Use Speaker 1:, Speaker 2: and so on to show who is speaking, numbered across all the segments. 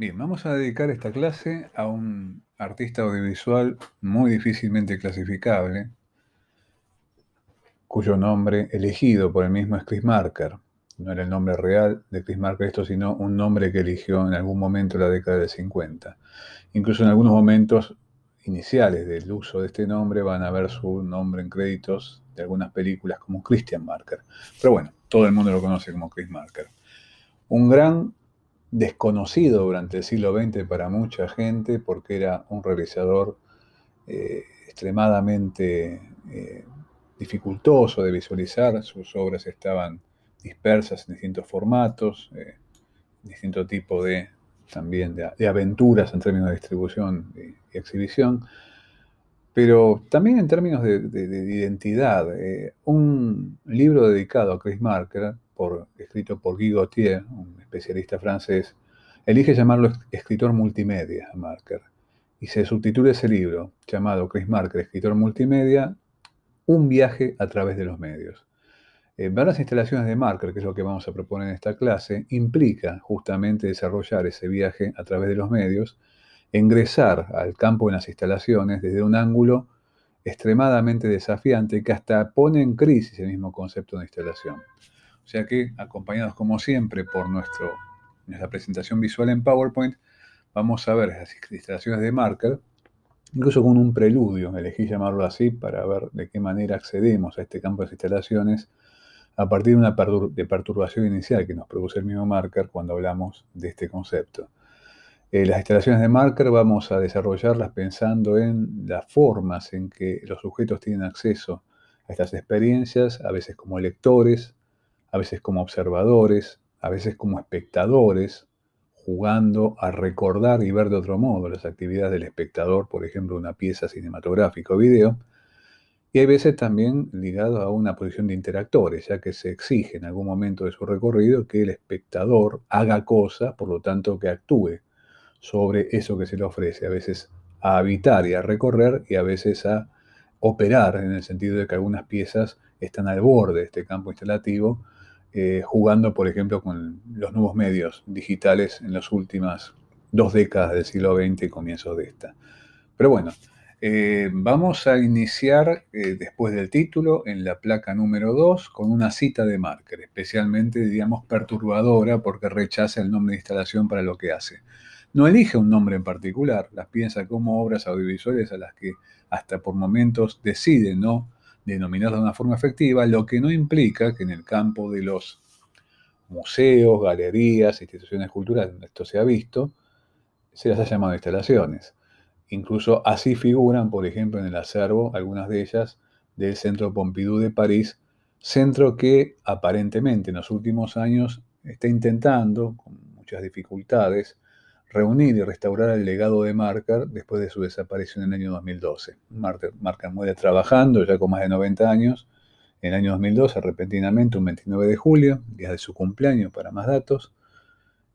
Speaker 1: Bien, vamos a dedicar esta clase a un artista audiovisual muy difícilmente clasificable, cuyo nombre elegido por el mismo es Chris Marker. No era el nombre real de Chris Marker esto, sino un nombre que eligió en algún momento de la década del 50. Incluso en algunos momentos iniciales del uso de este nombre van a ver su nombre en créditos de algunas películas como Christian Marker. Pero bueno, todo el mundo lo conoce como Chris Marker. Un gran desconocido durante el siglo XX para mucha gente porque era un realizador eh, extremadamente eh, dificultoso de visualizar, sus obras estaban dispersas en distintos formatos, eh, distinto tipo de también de, aventuras en términos de distribución y, exhibición, pero también en términos de, identidad. un libro dedicado a Chris Marker escrito por Guy Gauthier, un especialista francés, elige llamarlo escritor multimedia a Marker y se subtitula ese libro, llamado Chris Marker, escritor multimedia, un viaje a través de los medios. Eh, ver las instalaciones de Marker, que es lo que vamos a proponer en esta clase, implica justamente desarrollar ese viaje a través de los medios, ingresar al campo de las instalaciones desde un ángulo extremadamente desafiante que hasta pone en crisis el mismo concepto de instalación. O sea que, acompañados como siempre por nuestra presentación visual en PowerPoint, vamos a ver las instalaciones de Marker, incluso con un preludio, elegí llamarlo así para ver de qué manera accedemos a este campo de instalaciones a partir de una perturbación inicial que nos produce el mismo Marker cuando hablamos de este concepto. Eh, las instalaciones de Marker vamos a desarrollarlas pensando en las formas en que los sujetos tienen acceso a estas experiencias, a veces como lectores, a veces como observadores, a veces como espectadores, jugando a recordar y ver de otro modo las actividades del espectador, por ejemplo, una pieza cinematográfica o video, y hay veces también ligado a una posición de interactores, ya que se exige en algún momento de su recorrido que el espectador haga cosas, por lo tanto que actúe sobre eso que se le ofrece, a veces a habitar y a recorrer y a veces a operar, en el sentido de que algunas piezas están al borde de este campo instalativo, eh, jugando, por ejemplo, con los nuevos medios digitales en las últimas dos décadas del siglo XX y comienzos de esta. Pero bueno, eh, vamos a iniciar eh, después del título en la placa número 2 con una cita de Marker, especialmente, digamos, perturbadora porque rechaza el nombre de instalación para lo que hace. No elige un nombre en particular, las piensa como obras audiovisuales a las que hasta por momentos decide no denominar de una forma efectiva, lo que no implica que en el campo de los museos, galerías, instituciones culturales donde esto se ha visto, se las ha llamado instalaciones. Incluso así figuran, por ejemplo, en el acervo, algunas de ellas, del Centro Pompidou de París, centro que aparentemente en los últimos años está intentando, con muchas dificultades, reunir y restaurar el legado de Marker después de su desaparición en el año 2012. Marker, muere trabajando ya con más de 90 años. En el año 2012, repentinamente, un 29 de julio, día de su cumpleaños para más datos.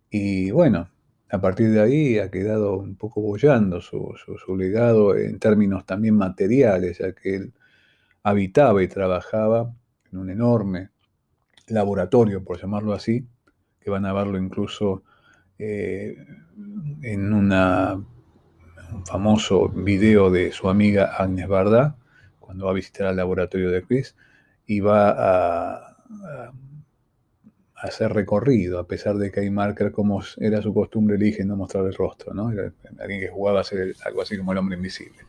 Speaker 1: Y bueno, a partir de ahí ha quedado un poco bollando su, su legado en términos también materiales, ya que él habitaba y trabajaba en un enorme laboratorio, por llamarlo así, que van a verlo incluso eh, en un famoso video de su amiga Agnes Barda, cuando va a visitar el laboratorio de Chris, y va a, hacer recorrido, a pesar de que hay marker, como era su costumbre, elige no mostrar el rostro, ¿no? Alguien que jugaba a ser algo así como el hombre invisible.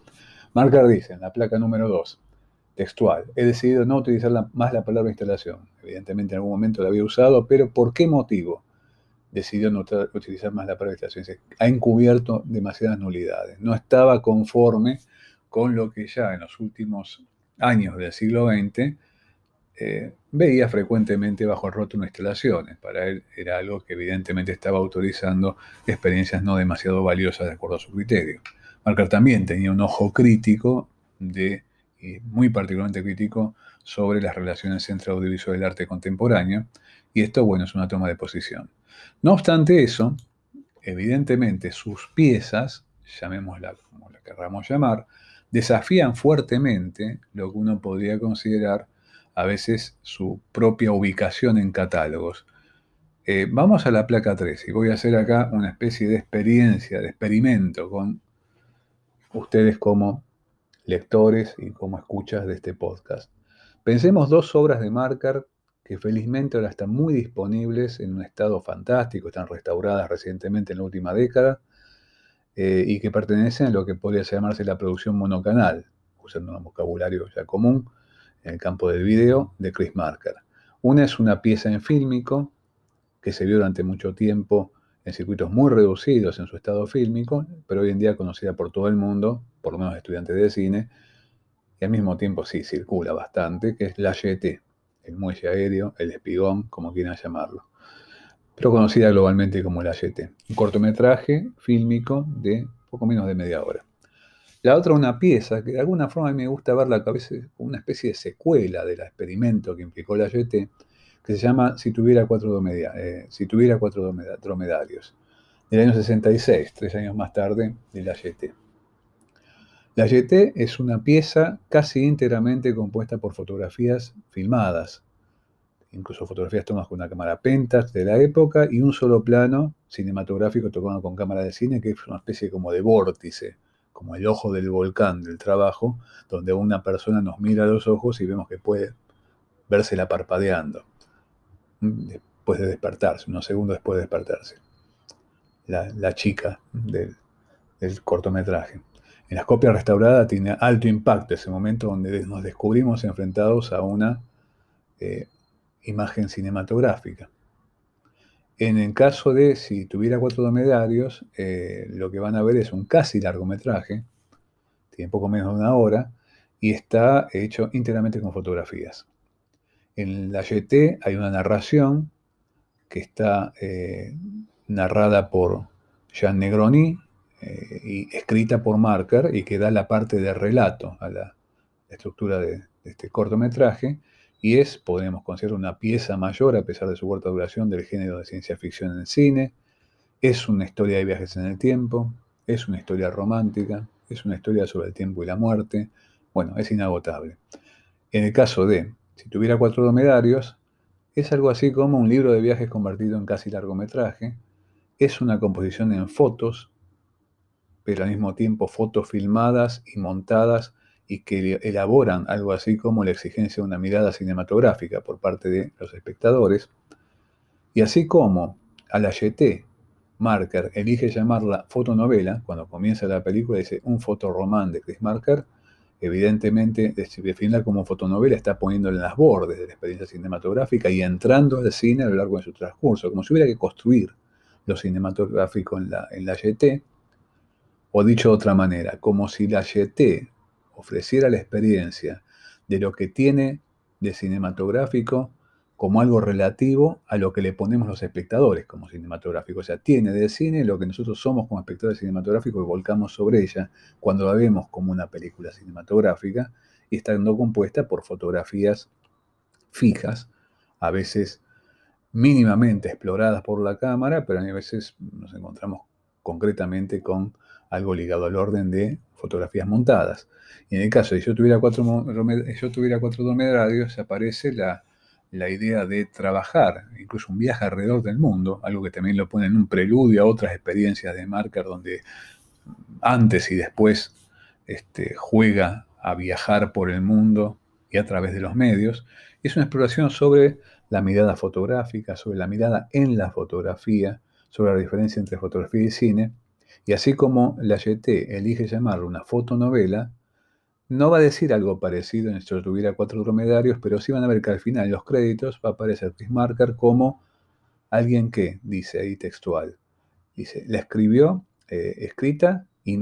Speaker 1: Marker dice en la placa número 2, textual, he decidido no utilizar más la palabra instalación. Evidentemente en algún momento la había usado, pero ¿por qué motivo? Decidió no utilizar más la palabra estación. Ha encubierto demasiadas nulidades. No estaba conforme con lo que ya en los últimos años del siglo XX eh, veía frecuentemente bajo el rótulo instalaciones. Para él era algo que evidentemente estaba autorizando experiencias no demasiado valiosas de acuerdo a su criterio. Marker también tenía un ojo crítico y muy particularmente crítico sobre las relaciones entre audiovisual y el arte contemporáneo, y esto, bueno, es una toma de posición. No obstante eso, evidentemente sus piezas, llamémosla como la querramos llamar, desafían fuertemente lo que uno podría considerar a veces su propia ubicación en catálogos. Eh, vamos a la placa 3 y voy a hacer acá una especie de experiencia, de experimento con ustedes como lectores y como escuchas de este podcast. Pensemos dos obras de Marker que felizmente ahora están muy disponibles en un estado fantástico, están restauradas recientemente en la última década eh, y que pertenecen a lo que podría llamarse la producción monocanal, usando un vocabulario ya común en el campo del video, de Chris Marker. Una es una pieza en fílmico que se vio durante mucho tiempo en circuitos muy reducidos en su estado fílmico, pero hoy en día conocida por todo el mundo, por lo menos estudiantes de cine, y al mismo tiempo sí circula bastante, que es la YT, el muelle aéreo, el espigón, como quieran llamarlo, pero conocida globalmente como la YT, un cortometraje fílmico de poco menos de media hora. La otra, una pieza que de alguna forma a me gusta verla como una especie de secuela del experimento que implicó la YT, que se llama Si tuviera cuatro, eh, si tuviera cuatro dromedarios, del año 66, tres años más tarde, de la YT. La YT es una pieza casi íntegramente compuesta por fotografías filmadas, incluso fotografías tomadas con una cámara Pentax de la época y un solo plano cinematográfico tocado con cámara de cine, que es una especie como de vórtice, como el ojo del volcán del trabajo, donde una persona nos mira a los ojos y vemos que puede vérsela parpadeando después de despertarse, unos segundos después de despertarse. La, chica del, cortometraje. En la copia restaurada tiene alto impacto ese momento donde nos descubrimos enfrentados a una eh, imagen cinematográfica. En el caso de si tuviera cuatro domedarios, eh, lo que van a ver es un casi largometraje, tiene poco menos de una hora, y está hecho íntegramente con fotografías. En la YT hay una narración que está eh, narrada por Jean Negroni y escrita por Marker y que da la parte de relato a la estructura de, este cortometraje y es, podemos considerar, una pieza mayor a pesar de su corta duración del género de ciencia ficción en el cine. Es una historia de viajes en el tiempo, es una historia romántica, es una historia sobre el tiempo y la muerte. Bueno, es inagotable. En el caso de si tuviera cuatro dromedarios, es algo así como un libro de viajes convertido en casi largometraje. Es una composición en fotos, pero al mismo tiempo fotos filmadas y montadas y que elaboran algo así como la exigencia de una mirada cinematográfica por parte de los espectadores. Y así como a la Marker elige llamarla fotonovela, cuando comienza la película dice un fotoromán de Chris Marker, evidentemente, definirla como fotonovela está poniéndole en las bordes de la experiencia cinematográfica y entrando al cine a lo largo de su transcurso, como si hubiera que construir lo cinematográfico en la, en la YT, o dicho de otra manera, como si la YT ofreciera la experiencia de lo que tiene de cinematográfico como algo relativo a lo que le ponemos los espectadores como cinematográfico. O sea, tiene de cine lo que nosotros somos como espectadores cinematográficos y volcamos sobre ella cuando la vemos como una película cinematográfica y estando compuesta por fotografías fijas, a veces mínimamente exploradas por la cámara, pero a veces nos encontramos concretamente con algo ligado al orden de fotografías montadas. Y en el caso de yo tuviera cuatro, yo tuviera cuatro dromedarios, aparece la la idea de trabajar, incluso un viaje alrededor del mundo, algo que también lo pone en un preludio a otras experiencias de Marker, donde antes y después este, juega a viajar por el mundo y a través de los medios. Es una exploración sobre la mirada fotográfica, sobre la mirada en la fotografía, sobre la diferencia entre fotografía y cine. Y así como la YT elige llamarlo una fotonovela, no va a decir algo parecido en esto tuviera cuatro dromedarios, pero sí van a ver que al final en los créditos va a aparecer Chris Marker como alguien que, dice ahí textual, dice, la escribió, eh, escrita y,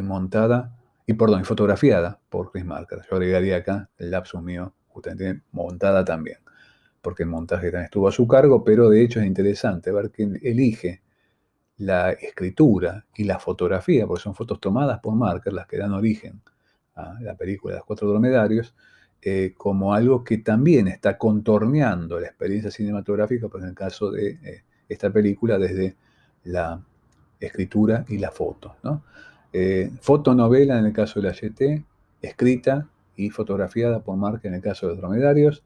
Speaker 1: montada, y perdón, y fotografiada por Chris Marker. Yo agregaría acá el lapsus mío, justamente montada también, porque el montaje también estuvo a su cargo, pero de hecho es interesante ver que elige la escritura y la fotografía, porque son fotos tomadas por Marker las que dan origen la película de los cuatro dromedarios, eh, como algo que también está contorneando la experiencia cinematográfica, pues en el caso de eh, esta película, desde la escritura y la foto. ¿no? Eh, fotonovela en el caso de la YT, escrita y fotografiada por Mark en el caso de los dromedarios,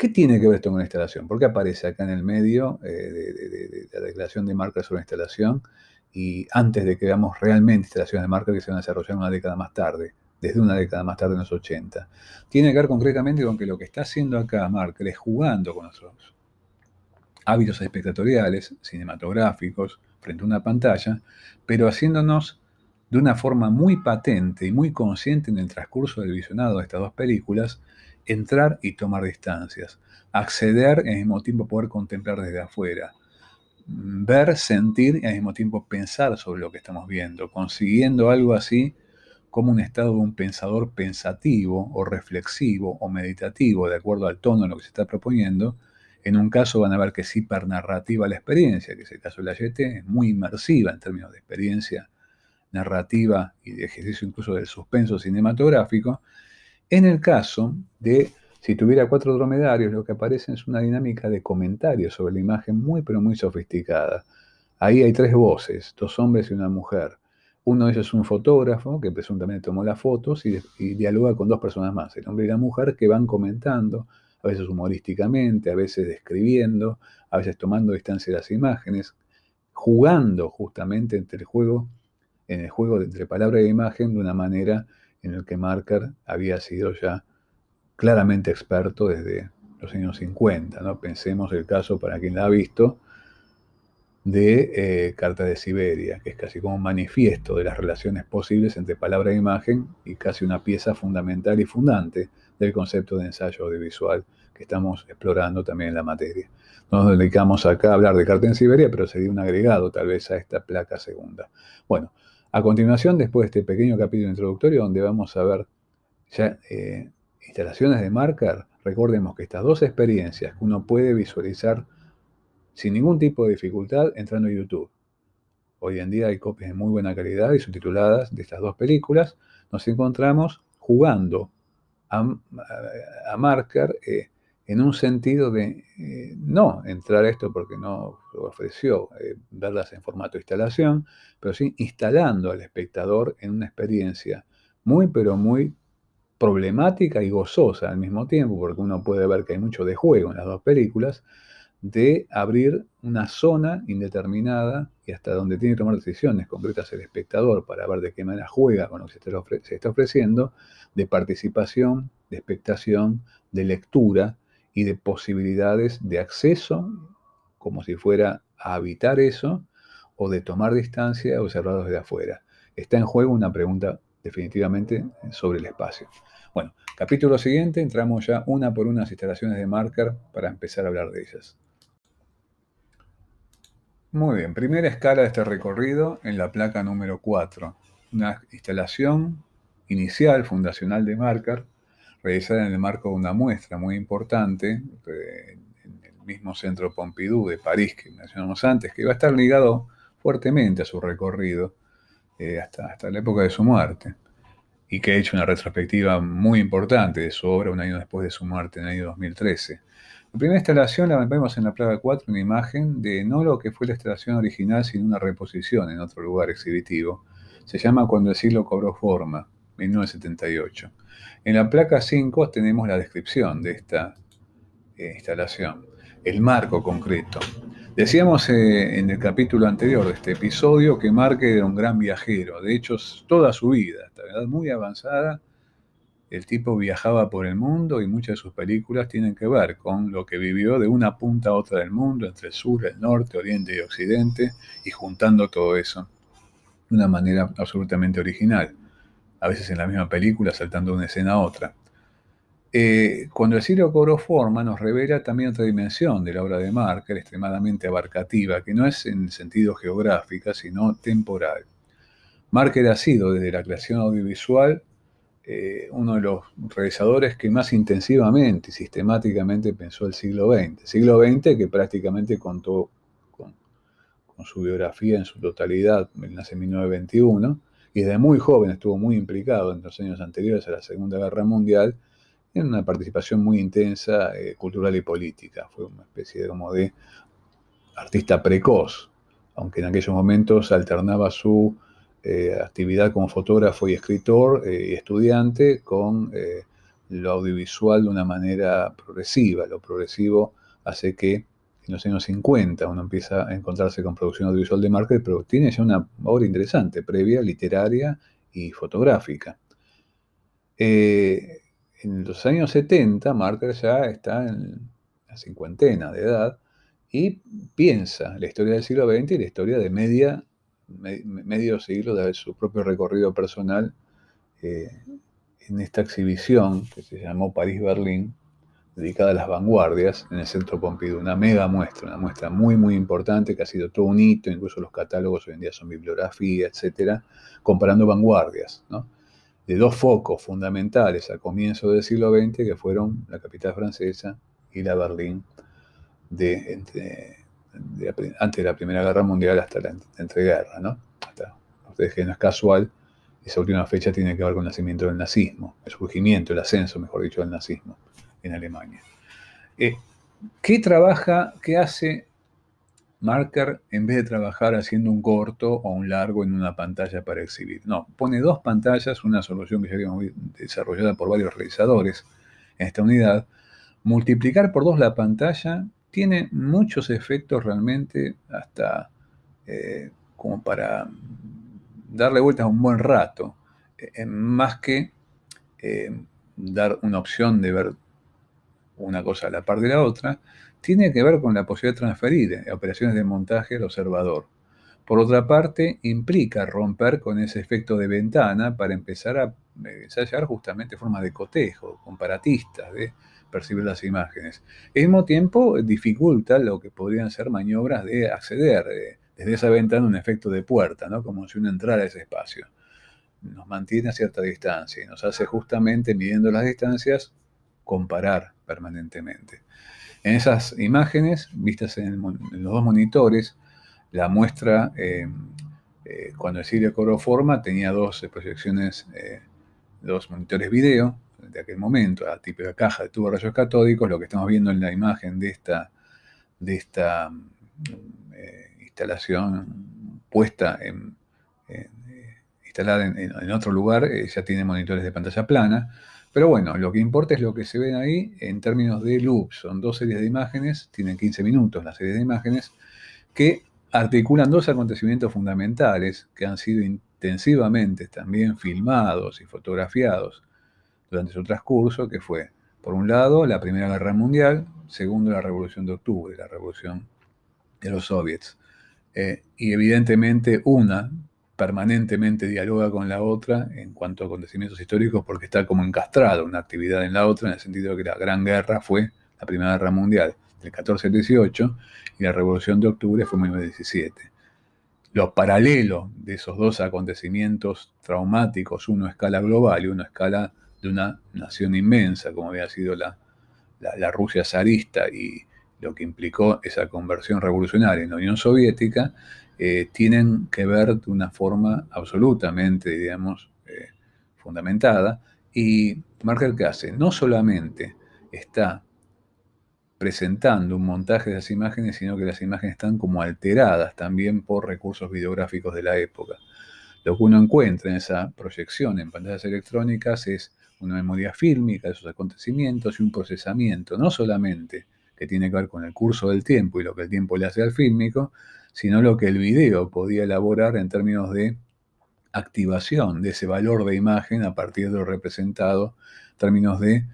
Speaker 1: ¿Qué tiene que ver esto con la instalación? ¿Por qué aparece acá en el medio eh, de, la declaración de marca sobre la instalación y antes de que veamos realmente instalaciones de marca que se van a desarrollar una década más tarde, desde una década más tarde en los 80? Tiene que ver concretamente con que lo que está haciendo acá Marker es jugando con nuestros hábitos espectatoriales, cinematográficos, frente a una pantalla, pero haciéndonos de una forma muy patente y muy consciente en el transcurso del visionado de estas dos películas, entrar y tomar distancias, acceder y al mismo tiempo poder contemplar desde afuera, ver, sentir y al mismo tiempo pensar sobre lo que estamos viendo, consiguiendo algo así como un estado de un pensador pensativo o reflexivo o meditativo, de acuerdo al tono de lo que se está proponiendo. En un caso van a ver que es hipernarrativa la experiencia, que es el caso de la YT, es muy inmersiva en términos de experiencia narrativa y de ejercicio incluso del suspenso cinematográfico, en el caso de, si tuviera cuatro dromedarios, lo que aparece es una dinámica de comentarios sobre la imagen muy, pero muy sofisticada. Ahí hay tres voces, dos hombres y una mujer. Uno de ellos es un fotógrafo que presuntamente tomó las fotos y, dialoga con dos personas más, el hombre y la mujer, que van comentando, a veces humorísticamente, a veces describiendo, a veces tomando distancia de las imágenes, jugando justamente entre el juego, en el juego entre palabra e imagen de una manera en el que Marker había sido ya claramente experto desde los años 50. ¿no? Pensemos el caso, para quien la ha visto, de eh, Carta de Siberia, que es casi como un manifiesto de las relaciones posibles entre palabra e imagen y casi una pieza fundamental y fundante del concepto de ensayo audiovisual que estamos explorando también en la materia. No nos dedicamos acá a hablar de Carta en Siberia, pero sería un agregado tal vez a esta placa segunda. Bueno, a continuación, después de este pequeño capítulo introductorio donde vamos a ver ya eh, instalaciones de marker, recordemos que estas dos experiencias que uno puede visualizar sin ningún tipo de dificultad entrando a YouTube. Hoy en día hay copias de muy buena calidad y subtituladas de estas dos películas. Nos encontramos jugando a, Marker eh, en un sentido de eh, no entrar a esto porque no ofreció eh, verlas en formato de instalación, pero sí instalando al espectador en una experiencia muy, pero muy problemática y gozosa al mismo tiempo, porque uno puede ver que hay mucho de juego en las dos películas, de abrir una zona indeterminada y hasta donde tiene que tomar decisiones concretas el espectador para ver de qué manera juega con lo que se está ofreciendo, de participación, de expectación, de lectura, y de posibilidades de acceso, como si fuera a habitar eso, o de tomar distancia o observarlo desde afuera. Está en juego una pregunta definitivamente sobre el espacio. Bueno, capítulo siguiente, entramos ya una por una las instalaciones de Marker para empezar a hablar de ellas. Muy bien, primera escala de este recorrido en la placa número 4. Una instalación inicial, fundacional de Marker, realizada en el marco de una muestra muy importante eh, en el mismo centro Pompidou de París que mencionamos antes, que iba a estar ligado fuertemente a su recorrido eh, hasta, hasta la época de su muerte y que ha hecho una retrospectiva muy importante de su obra un año después de su muerte, en el año 2013. La primera instalación la vemos en la plaga 4, una imagen de no lo que fue la instalación original, sino una reposición en otro lugar exhibitivo. Se llama Cuando el siglo cobró forma, 1978. En la placa 5 tenemos la descripción de esta eh, instalación, el marco concreto. Decíamos eh, en el capítulo anterior de este episodio que Marque era un gran viajero, de hecho toda su vida, hasta edad muy avanzada, el tipo viajaba por el mundo y muchas de sus películas tienen que ver con lo que vivió de una punta a otra del mundo, entre el sur, el norte, oriente y occidente, y juntando todo eso de una manera absolutamente original a veces en la misma película, saltando de una escena a otra. Eh, cuando el siglo cobró forma, nos revela también otra dimensión de la obra de Marker, extremadamente abarcativa, que no es en sentido geográfico, sino temporal. Marker ha sido, desde la creación audiovisual, eh, uno de los realizadores que más intensivamente y sistemáticamente pensó el siglo XX. siglo XX que prácticamente contó con, con su biografía en su totalidad, nace en 1921, y desde muy joven estuvo muy implicado en los años anteriores a la Segunda Guerra Mundial en una participación muy intensa eh, cultural y política. Fue una especie de, como de artista precoz, aunque en aquellos momentos alternaba su eh, actividad como fotógrafo y escritor eh, y estudiante con lo audiovisual de una manera progresiva. Lo progresivo hace que en los años 50 uno empieza a encontrarse con producción audiovisual de Marker, pero tiene ya una obra interesante, previa, literaria y fotográfica. Eh, en los años 70, Marker ya está en la cincuentena de edad y piensa la historia del siglo XX y la historia de media, medio siglo de su propio recorrido personal eh, en esta exhibición que se llamó París-Berlín, dedicada a las vanguardias en el Centro Pompidou, una mega muestra, una muestra muy, muy importante que ha sido todo un hito, incluso los catálogos hoy en día son bibliografía, etcétera, comparando vanguardias, de dos focos fundamentales a comienzo del siglo XX que fueron la capital francesa y la Berlín de, antes de la Primera Guerra Mundial hasta la entreguerra, ¿no? Hasta, ustedes que no es casual esa última fecha tiene que ver con el nacimiento del nazismo, el surgimiento, el ascenso, mejor dicho, del nazismo en Alemania. Eh, ¿Qué trabaja, qué hace Marker en vez de trabajar haciendo un corto o un largo en una pantalla para exhibir? No, pone dos pantallas, una solución que ya habíamos desarrollada por varios realizadores en esta unidad. Multiplicar por dos la pantalla tiene muchos efectos realmente hasta eh, como para darle vueltas un buen rato, eh, más que dar una opción de ver una cosa a la par de la otra, tiene que ver con la posibilidad de transferir eh, operaciones de montaje al observador. Por otra parte, implica romper con ese efecto de ventana para empezar a ensayar justamente formas de cotejo, comparatistas, de percibir las imágenes. Al mismo tiempo, dificulta lo que podrían ser maniobras de acceder, desde esa ventana un efecto de puerta, ¿no? como si uno entrara a ese espacio. Nos mantiene a cierta distancia y nos hace justamente, midiendo las distancias, comparar permanentemente. En esas imágenes, vistas en, los dos monitores, la muestra, eh, eh, cuando el Sirio cobró forma, tenía dos proyecciones, eh, dos monitores video de aquel momento, la típica caja de tubo rayos catódicos, lo que estamos viendo en la imagen de esta, de esta instalación puesta en, instalada en, otro lugar, ya tiene monitores de pantalla plana. Pero bueno, lo que importa es lo que se ven ahí en términos de loops. Son dos series de imágenes, tienen 15 minutos las series de imágenes, que articulan dos acontecimientos fundamentales que han sido intensivamente también filmados y fotografiados durante su transcurso, que fue, por un lado, la Primera Guerra Mundial, segundo, la Revolución de Octubre, la revolución de los soviets. Eh, y evidentemente una permanentemente dialoga con la otra en cuanto a acontecimientos históricos porque está como encastrada una actividad en la otra, en el sentido de que la Gran Guerra fue la Primera Guerra Mundial del 14 al 18 y la Revolución de Octubre fue en 1917. Lo paralelo de esos dos acontecimientos traumáticos, uno a escala global y uno a escala de una nación inmensa, como había sido la, la Rusia zarista y lo que implicó esa conversión revolucionaria en la Unión Soviética, eh, tienen que ver de una forma absolutamente, digamos, eh, fundamentada. Y Marker ¿qué hace? No solamente está presentando un montaje de las imágenes, sino que las imágenes están como alteradas también por recursos videográficos de la época. Lo que uno encuentra en esa proyección en pantallas electrónicas es una memoria fílmica de esos acontecimientos y un procesamiento, no solamente que tiene que ver con el curso del tiempo y lo que el tiempo le hace al fílmico, sino lo que el video podía elaborar en términos de activación de ese valor de imagen a partir de lo representado, en términos de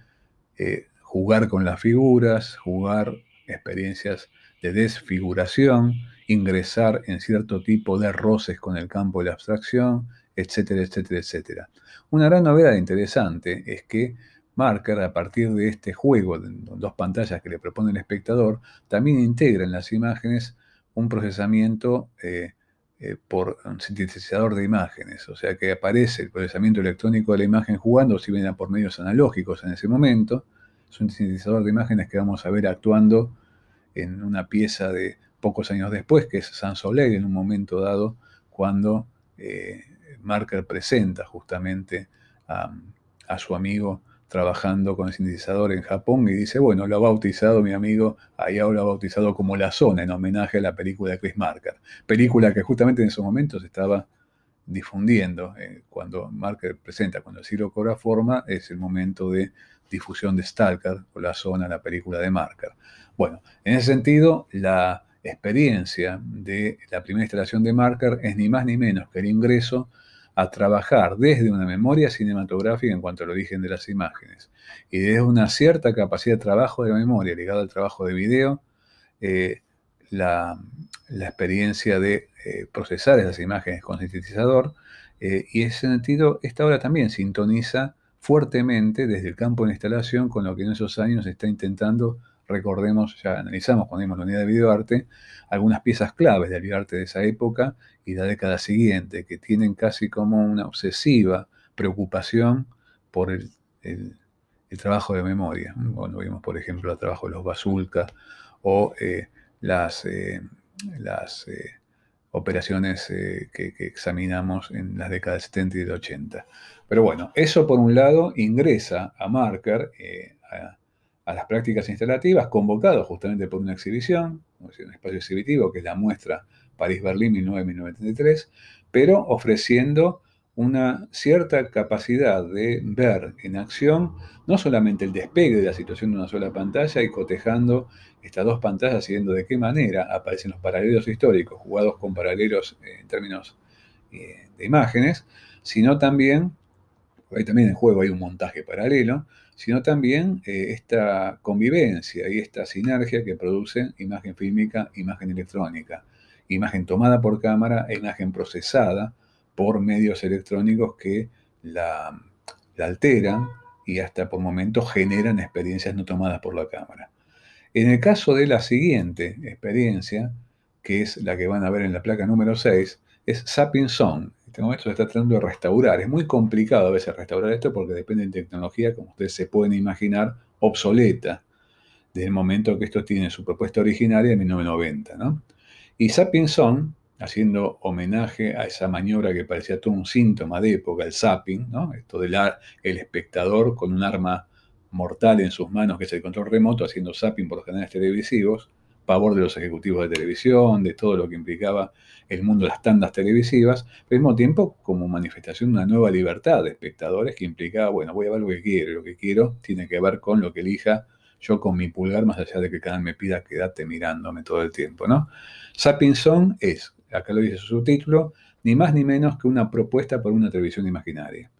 Speaker 1: eh, jugar con las figuras, jugar experiencias de desfiguración, ingresar en cierto tipo de roces con el campo de la abstracción, etcétera, etcétera, etcétera. Una gran novedad interesante es que Marker, a partir de este juego de dos pantallas que le propone el espectador, también integra en las imágenes un procesamiento eh, eh, por un sintetizador de imágenes, o sea que aparece el procesamiento electrónico de la imagen jugando, si bien por medios analógicos en ese momento, es un sintetizador de imágenes que vamos a ver actuando en una pieza de pocos años después, que es Sans Soleil, en un momento dado, cuando eh, Marker presenta justamente a su amigo trabajando con el sintetizador en Japón y dice, bueno, lo ha bautizado mi amigo, ahí lo ha bautizado como La Zona, en homenaje a la película de Chris Marker. Película que justamente en esos momentos estaba difundiendo. Eh, cuando Marker presenta, cuando el siglo cobra forma, es el momento de difusión de Stalker o La Zona, la película de Marker. Bueno, en ese sentido, la experiencia de la primera instalación de Marker es ni más ni menos que el ingreso a trabajar desde una memoria cinematográfica en cuanto al origen de las imágenes y desde una cierta capacidad de trabajo de la memoria ligada al trabajo de video, eh, la, experiencia de eh, procesar esas imágenes con sintetizador eh, y en ese sentido esta obra también sintoniza fuertemente desde el campo de instalación con lo que en esos años está intentando recordemos, ya analizamos cuando vimos la unidad de videoarte, algunas piezas claves del videoarte de esa época y la década siguiente, que tienen casi como una obsesiva preocupación por el, trabajo de memoria. Cuando vimos, por ejemplo, el trabajo de los Basulka o eh, las, eh, las eh, operaciones que, que, examinamos en las décadas 70 y del 80. Pero bueno, eso por un lado ingresa a Marker, a, a las prácticas instalativas, convocado justamente por una exhibición, un espacio exhibitivo que es la muestra París-Berlín 1933, pero ofreciendo una cierta capacidad de ver en acción no solamente el despegue de la situación de una sola pantalla y cotejando estas dos pantallas y viendo de qué manera aparecen los paralelos históricos, jugados con paralelos eh, en términos eh, de imágenes, sino también, ahí también en juego hay un montaje paralelo, sino también eh, esta convivencia y esta sinergia que produce imagen fílmica, imagen electrónica, imagen tomada por cámara e imagen procesada por medios electrónicos que la, alteran y hasta por momentos generan experiencias no tomadas por la cámara. En el caso de la siguiente experiencia, que es la que van a ver en la placa número 6, es Sapping Song, este momento se está tratando de restaurar. Es muy complicado a veces restaurar esto porque depende de tecnología, como ustedes se pueden imaginar, obsoleta desde el momento que esto tiene su propuesta originaria en 1990. ¿no? Y Sapienson, haciendo homenaje a esa maniobra que parecía todo un síntoma de época, el zapping, ¿no? esto del el espectador con un arma mortal en sus manos, que es el control remoto, haciendo zapping por los canales televisivos, pavor de los ejecutivos de televisión, de todo lo que implicaba el mundo de las tandas televisivas, pero al mismo tiempo como manifestación de una nueva libertad de espectadores que implicaba, bueno, voy a ver lo que quiero, lo que quiero tiene que ver con lo que elija yo con mi pulgar, más allá de que el canal me pida quédate mirándome todo el tiempo, ¿no? Es, acá lo dice su subtítulo, ni más ni menos que una propuesta por una televisión imaginaria.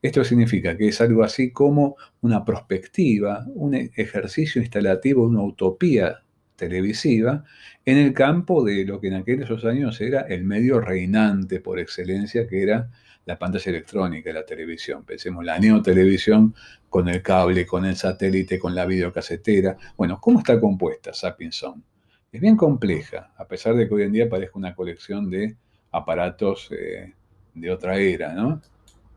Speaker 1: Esto significa que es algo así como una perspectiva, un ejercicio instalativo, una utopía televisiva en el campo de lo que en aquellos años era el medio reinante por excelencia, que era la pantalla electrónica, la televisión. Pensemos la neotelevisión con el cable, con el satélite, con la videocasetera. Bueno, ¿cómo está compuesta Sapienson? Es bien compleja, a pesar de que hoy en día parezca una colección de aparatos eh, de otra era, ¿no?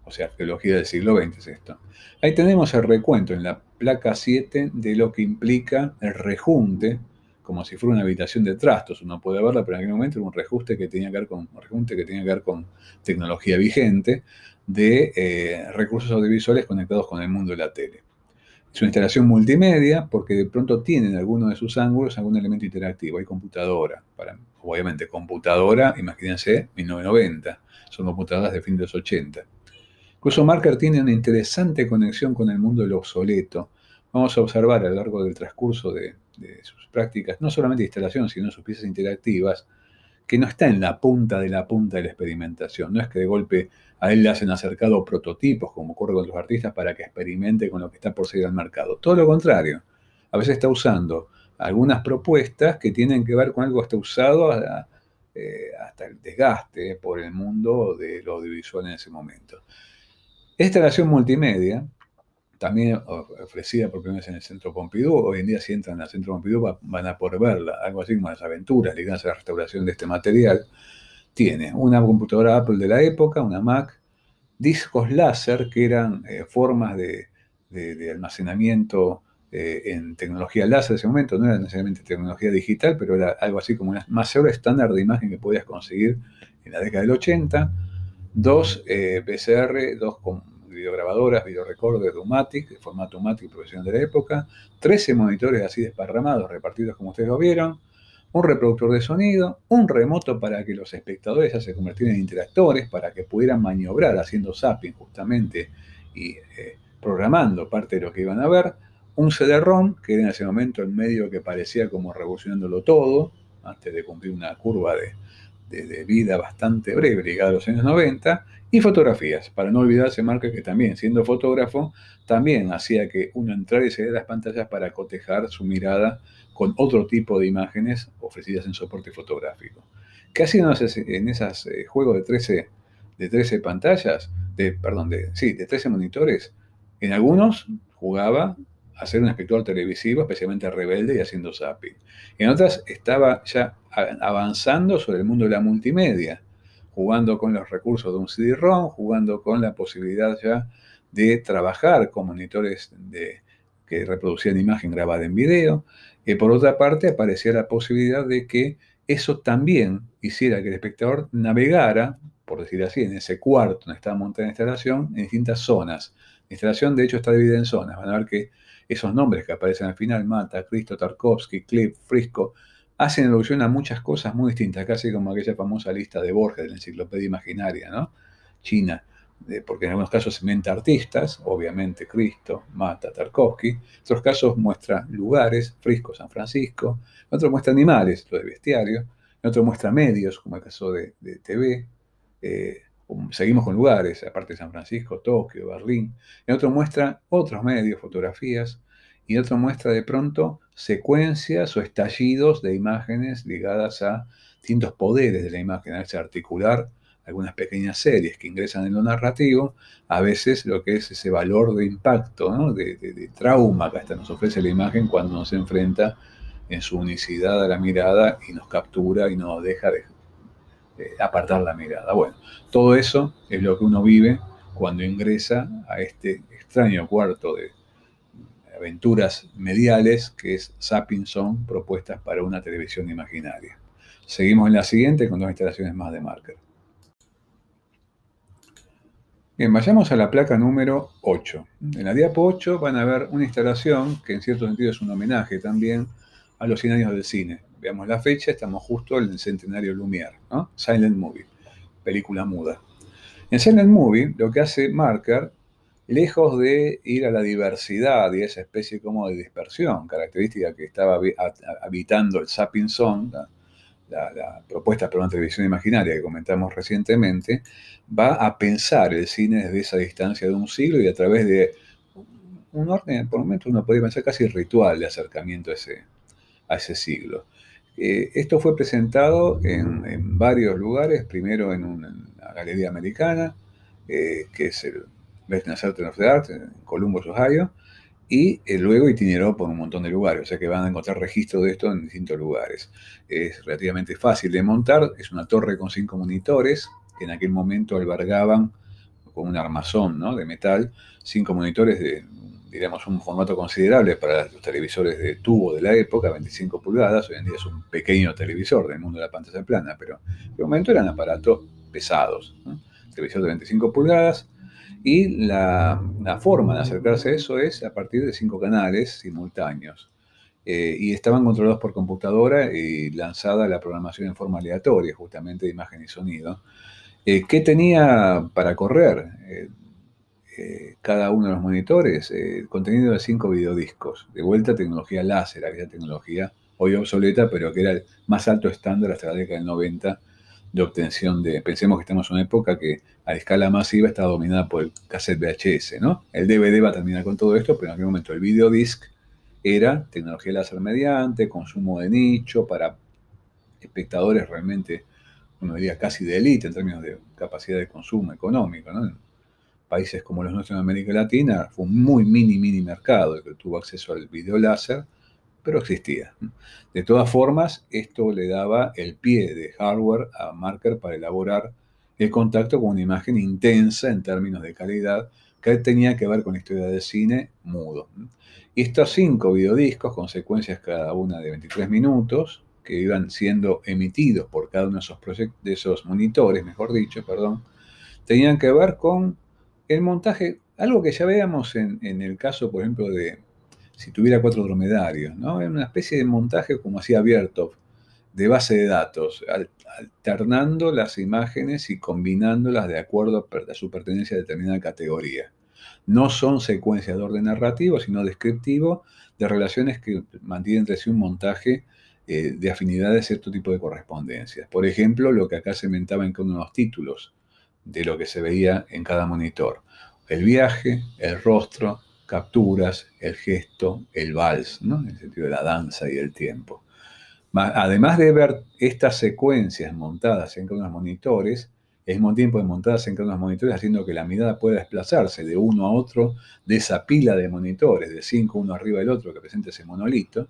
Speaker 1: O sea, arqueología del siglo XX es esto. Ahí tenemos el recuento en la placa 7 de lo que implica el rejunte como si fuera una habitación de trastos. Uno puede verla, pero en aquel momento era un reajuste que tenía que ver con, rejunte que tenía que ver con tecnología vigente de eh, recursos audiovisuales conectados con el mundo de la tele. Es una instalación multimedia porque de pronto tiene en alguno de sus ángulos algún elemento interactivo. Hay computadora, para, obviamente computadora, imagínense, 1990, son computadoras de fin de los 80. Incluso Marker tiene una interesante conexión con el mundo del obsoleto. Vamos a observar a lo largo del transcurso de, de sus prácticas, no solamente de instalación, sino sus piezas interactivas, que no está en la punta de la punta de la experimentación. No es que de golpe a él le hacen acercado prototipos, como ocurre con los artistas, para que experimente con lo que está por salir al mercado. Todo lo contrario. A veces está usando algunas propuestas que tienen que ver con algo que está usado eh, hasta el desgaste por el mundo de lo audiovisual en ese momento. Esta instalación multimedia también ofrecida por primera vez en el Centro Pompidou. Hoy en día, si entran al Centro Pompidou, van a poder verla. Algo así como las aventuras ligadas a la restauración de este material. Tiene una computadora Apple de la época, una Mac, discos láser, que eran eh, formas de, almacenamiento eh, en tecnología láser de ese momento. No era necesariamente tecnología digital, pero era algo así como una mayor estándar de imagen que podías conseguir en la década del 80. Dos eh, PCR, dos videograbadoras, videorecorders de Umatic, de formato Umatic profesional de la época, 13 monitores así desparramados, repartidos como ustedes lo vieron, un reproductor de sonido, un remoto para que los espectadores ya se convirtieran en interactores, para que pudieran maniobrar haciendo zapping justamente y eh, programando parte de lo que iban a ver, un CD-ROM, que era en ese momento el medio que parecía como revolucionándolo todo, antes de cumplir una curva de, vida bastante breve, ligada a los años 90, y fotografías, para no olvidarse Marca que también, siendo fotógrafo, también hacía que uno entrara y saliera de las pantallas para cotejar su mirada con otro tipo de imágenes ofrecidas en soporte fotográfico. ¿Qué hacían en esos eh, juegos de 13, de 13 pantallas? De, perdón, de, sí, de 13 monitores. En algunos jugaba a ser un espectador televisivo, especialmente rebelde y haciendo zapping. En otras estaba ya avanzando sobre el mundo de la multimedia, jugando con los recursos de un CD-ROM, jugando con la posibilidad ya de trabajar con monitores de, que reproducían imagen grabada en video. Y por otra parte, aparecía la posibilidad de que eso también hiciera que el espectador navegara, por decir así, en ese cuarto donde estaba montada la instalación, en distintas zonas. La instalación, de hecho, está dividida en zonas. Van a ver que esos nombres que aparecen al final, Mata, Cristo, Tarkovsky, Clip, Frisco, hacen alusión a muchas cosas muy distintas, casi como aquella famosa lista de Borges de la enciclopedia imaginaria, ¿no? China, porque en algunos casos se artistas, obviamente Cristo, Mata, Tarkovsky, en otros casos muestra lugares, Frisco, San Francisco, en otros muestra animales, lo de bestiario, en otros muestra medios, como el caso de, TV, eh, seguimos con lugares, aparte de San Francisco, Tokio, Berlín, en otro muestra otros medios, fotografías, y en otro muestra de pronto secuencias o estallidos de imágenes ligadas a distintos poderes de la imagen, a articular algunas pequeñas series que ingresan en lo narrativo, a veces lo que es ese valor de impacto, de, trauma que hasta nos ofrece la imagen cuando nos enfrenta en su unicidad a la mirada y nos captura y nos deja de, apartar la mirada. Bueno, todo eso es lo que uno vive cuando ingresa a este extraño cuarto de aventuras mediales que es Sapping Song, propuestas para una televisión imaginaria. Seguimos en la siguiente con dos instalaciones más de Marker. Bien, vayamos a la placa número 8. En la diapo 8 van a ver una instalación que en cierto sentido es un homenaje también a los 100 años del cine. Veamos la fecha, estamos justo en el centenario Lumière, ¿no? Silent Movie, película muda. En Silent Movie, lo que hace Marker, lejos de ir a la diversidad y esa especie como de dispersión, característica que estaba habitando el Sapping Song, la, propuesta para una televisión imaginaria que comentamos recientemente, va a pensar el cine desde esa distancia de un siglo y a través de un orden, por momentos uno podría pensar casi ritual de acercamiento a ese, a ese siglo. Eh, esto fue presentado en, varios lugares, primero en una, galería americana, eh, que es el National Center of the Arts, en Columbus, Ohio, y eh, luego itineró por un montón de lugares, o sea que van a encontrar registro de esto en distintos lugares. Es relativamente fácil de montar, es una torre con cinco monitores, que en aquel momento albergaban con un armazón de metal, cinco monitores de diríamos, un formato considerable para los televisores de tubo de la época, 25 pulgadas, hoy en día es un pequeño televisor del mundo de la pantalla plana, pero aquel momento eran aparatos pesados, televisor de 25 pulgadas, y la, forma de acercarse a eso es a partir de cinco canales simultáneos. Eh, y estaban controlados por computadora y lanzada la programación en forma aleatoria, justamente de imagen y sonido. Eh, ¿Qué tenía para correr? Eh, eh, cada uno de los monitores eh, contenido de cinco videodiscos. De vuelta tecnología láser, aquella tecnología hoy obsoleta, pero que era el más alto estándar hasta la década del 90 de obtención de... Pensemos que estamos en una época que a escala masiva está dominada por el cassette VHS, ¿no? El DVD va a terminar con todo esto, pero en aquel momento el videodisc era tecnología láser mediante, consumo de nicho para espectadores realmente, uno diría casi de élite en términos de capacidad de consumo económico, ¿no? Países como los nuestros en América Latina, fue un muy mini, mini mercado que tuvo acceso al video láser, pero existía. De todas formas, esto le daba el pie de hardware a Marker para elaborar el contacto con una imagen intensa en términos de calidad que tenía que ver con la historia del cine mudo. Y estos cinco videodiscos, con secuencias cada una de 23 minutos, que iban siendo emitidos por cada uno de esos, de esos monitores, mejor dicho, perdón, tenían que ver con el montaje, algo que ya veíamos en, el caso, por ejemplo, de si tuviera cuatro dromedarios, ¿no? Era una especie de montaje como hacía Bertov, de base de datos, alternando las imágenes y combinándolas de acuerdo a su pertenencia a determinada categoría. no son secuencias de orden narrativo, sino descriptivo de relaciones que mantienen entre sí un montaje eh, de afinidad de cierto tipo de correspondencias. Por ejemplo, lo que acá se mentaba en uno de los títulos de lo que se veía en cada monitor. El viaje, el rostro, capturas, el gesto, el vals, ¿no? en el sentido de la danza y el tiempo. Además de ver estas secuencias montadas en cada uno de los monitores, al mismo tiempo montadas en cada uno de los monitores, haciendo que la mirada pueda desplazarse de uno a otro de esa pila de monitores, de cinco uno arriba del otro que presenta ese monolito,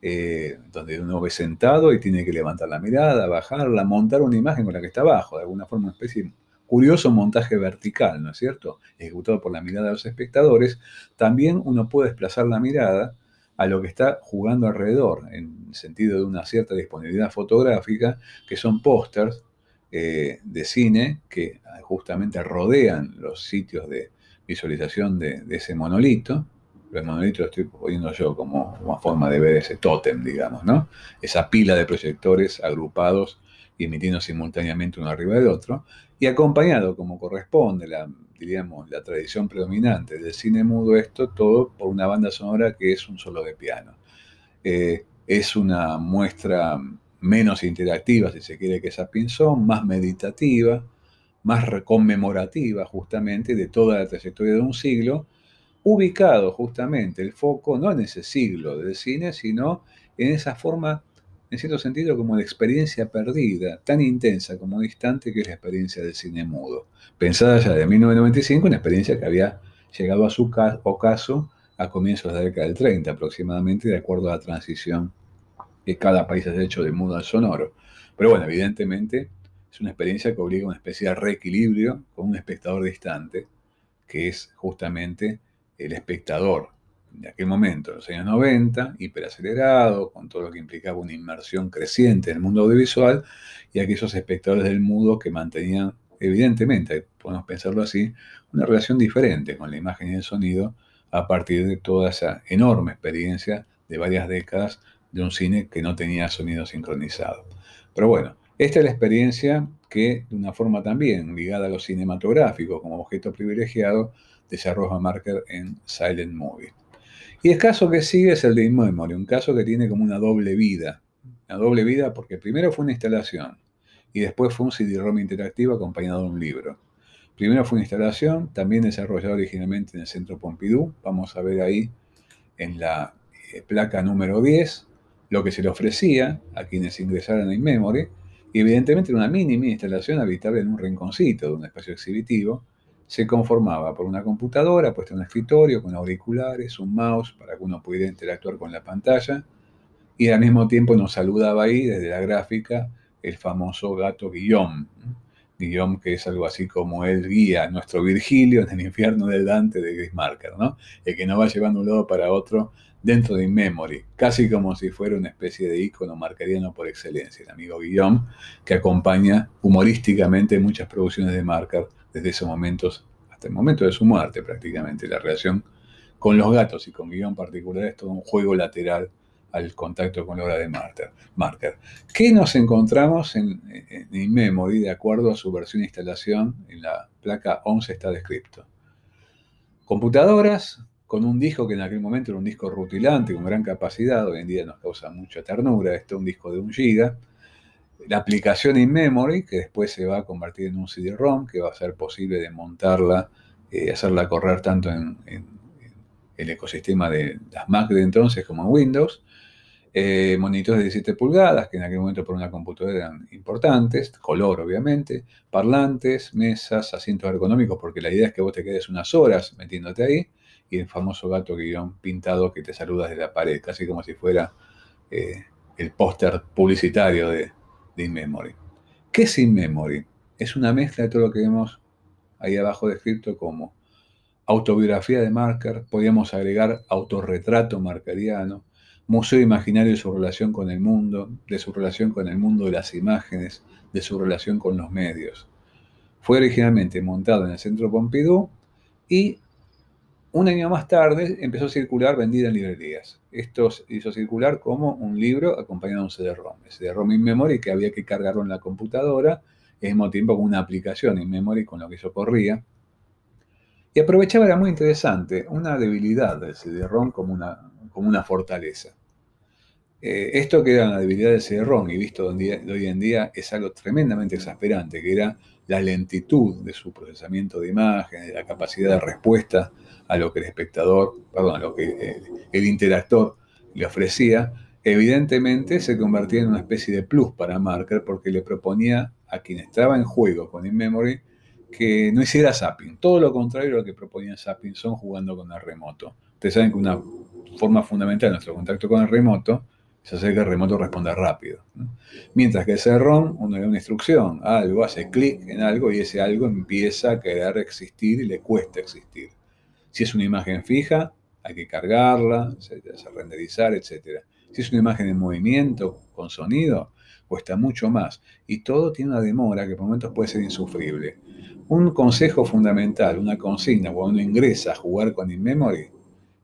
Speaker 1: eh, donde uno ve sentado y tiene que levantar la mirada, bajarla, montar una imagen con la que está abajo, de alguna forma, una especie curioso montaje vertical, ¿no es cierto? Ejecutado por la mirada de los espectadores, también uno puede desplazar la mirada a lo que está jugando alrededor, en sentido de una cierta disponibilidad fotográfica, que son pósters eh, de cine que justamente rodean los sitios de visualización de, ese monolito. El monolito lo estoy poniendo yo como una forma de ver ese tótem, digamos, ¿no? Esa pila de proyectores agrupados y emitiendo simultáneamente uno arriba del otro, y acompañado, como corresponde, la, diríamos, la tradición predominante del cine mudo, esto todo por una banda sonora que es un solo de piano. Eh, es una muestra menos interactiva, si se quiere, que esa pinzón, más meditativa, más conmemorativa justamente de toda la trayectoria de un siglo, ubicado justamente el foco no en ese siglo del cine, sino en esa forma en cierto sentido como de experiencia perdida, tan intensa como distante que es la experiencia del cine mudo. Pensada ya de 1995, una experiencia que había llegado a su ocaso a comienzos de la década del 30 aproximadamente, de acuerdo a la transición que cada país ha hecho de mudo al sonoro. Pero bueno, evidentemente es una experiencia que obliga a una especie de reequilibrio con un espectador distante, que es justamente el espectador de aquel momento, en los años 90, hiperacelerado, con todo lo que implicaba una inmersión creciente en el mundo audiovisual, y aquellos espectadores del mudo que mantenían, evidentemente, podemos pensarlo así, una relación diferente con la imagen y el sonido a partir de toda esa enorme experiencia de varias décadas de un cine que no tenía sonido sincronizado. Pero bueno, esta es la experiencia que, de una forma también ligada a lo cinematográfico como objeto privilegiado, desarrolla Marker en Silent Movie. Y el caso que sigue es el de In un caso que tiene como una doble vida. Una doble vida porque primero fue una instalación y después fue un CD-ROM interactivo acompañado de un libro. Primero fue una instalación, también desarrollado originalmente en el Centro Pompidou. Vamos a ver ahí en la eh, placa número 10 lo que se le ofrecía a quienes ingresaran a InMemory. Y evidentemente era una mini instalación habitable en un rinconcito de un espacio exhibitivo se conformaba por una computadora puesta en un escritorio con auriculares, un mouse para que uno pudiera interactuar con la pantalla y al mismo tiempo nos saludaba ahí desde la gráfica el famoso gato Guillaume. Guillaume que es algo así como el guía, nuestro Virgilio en el infierno del Dante de Chris Marker, ¿no? El que nos va llevando un lado para otro dentro de InMemory, casi como si fuera una especie de icono marcariano por excelencia, el amigo Guillaume, que acompaña humorísticamente muchas producciones de Marker desde esos momentos hasta el momento de su muerte prácticamente. La relación con los gatos y con Guión particular es todo un juego lateral al contacto con la obra de Marker. ¿Qué nos encontramos en, en memory de acuerdo a su versión de instalación? En la placa 11 está descrito. Computadoras con un disco que en aquel momento era un disco rutilante con gran capacidad, hoy en día nos causa mucha ternura, este es un disco de un giga, la aplicación in-memory, que después se va a convertir en un CD-ROM, que va a ser posible de montarla, y eh, hacerla correr tanto en, el ecosistema de las Mac de entonces como en Windows. Eh, monitores de 17 pulgadas, que en aquel momento por una computadora eran importantes, color obviamente, parlantes, mesas, asientos ergonómicos, porque la idea es que vos te quedes unas horas metiéndote ahí, y el famoso gato guion pintado que te saluda desde la pared, casi como si fuera eh, el póster publicitario de, de in-memory. ¿Qué es in-memory? Es una mezcla de todo lo que vemos ahí abajo descrito como autobiografía de Marker, podríamos agregar autorretrato markeriano, museo imaginario de su relación con el mundo, de su relación con el mundo de las imágenes, de su relación con los medios. Fue originalmente montado en el Centro Pompidou y un año más tarde empezó a circular vendida en librerías. Esto hizo circular como un libro acompañado de un CD-ROM. CD-ROM in memory que había que cargarlo en la computadora, y al mismo tiempo con una aplicación in memory con lo que eso corría. Y aprovechaba, era muy interesante, una debilidad del CD-ROM como una, como una fortaleza. Eh, esto que era una debilidad del CD-ROM y visto hoy en día es algo tremendamente exasperante, que era la lentitud de su procesamiento de imágenes, la capacidad de respuesta a lo que el espectador, perdón, a lo que el, el interactor le ofrecía, evidentemente se convertía en una especie de plus para Marker porque le proponía a quien estaba en juego con InMemory que no hiciera zapping. Todo lo contrario a lo que proponía son jugando con el remoto. Ustedes saben que una forma fundamental de nuestro contacto con el remoto es hacer que el remoto responda rápido. Mientras que ese ROM, uno le da una instrucción, algo, hace clic en algo y ese algo empieza a querer existir y le cuesta existir. Si es una imagen fija, hay que cargarla, renderizar, etc. Si es una imagen en movimiento, con sonido, cuesta mucho más. Y todo tiene una demora que por momentos puede ser insufrible. Un consejo fundamental, una consigna cuando uno ingresa a jugar con InMemory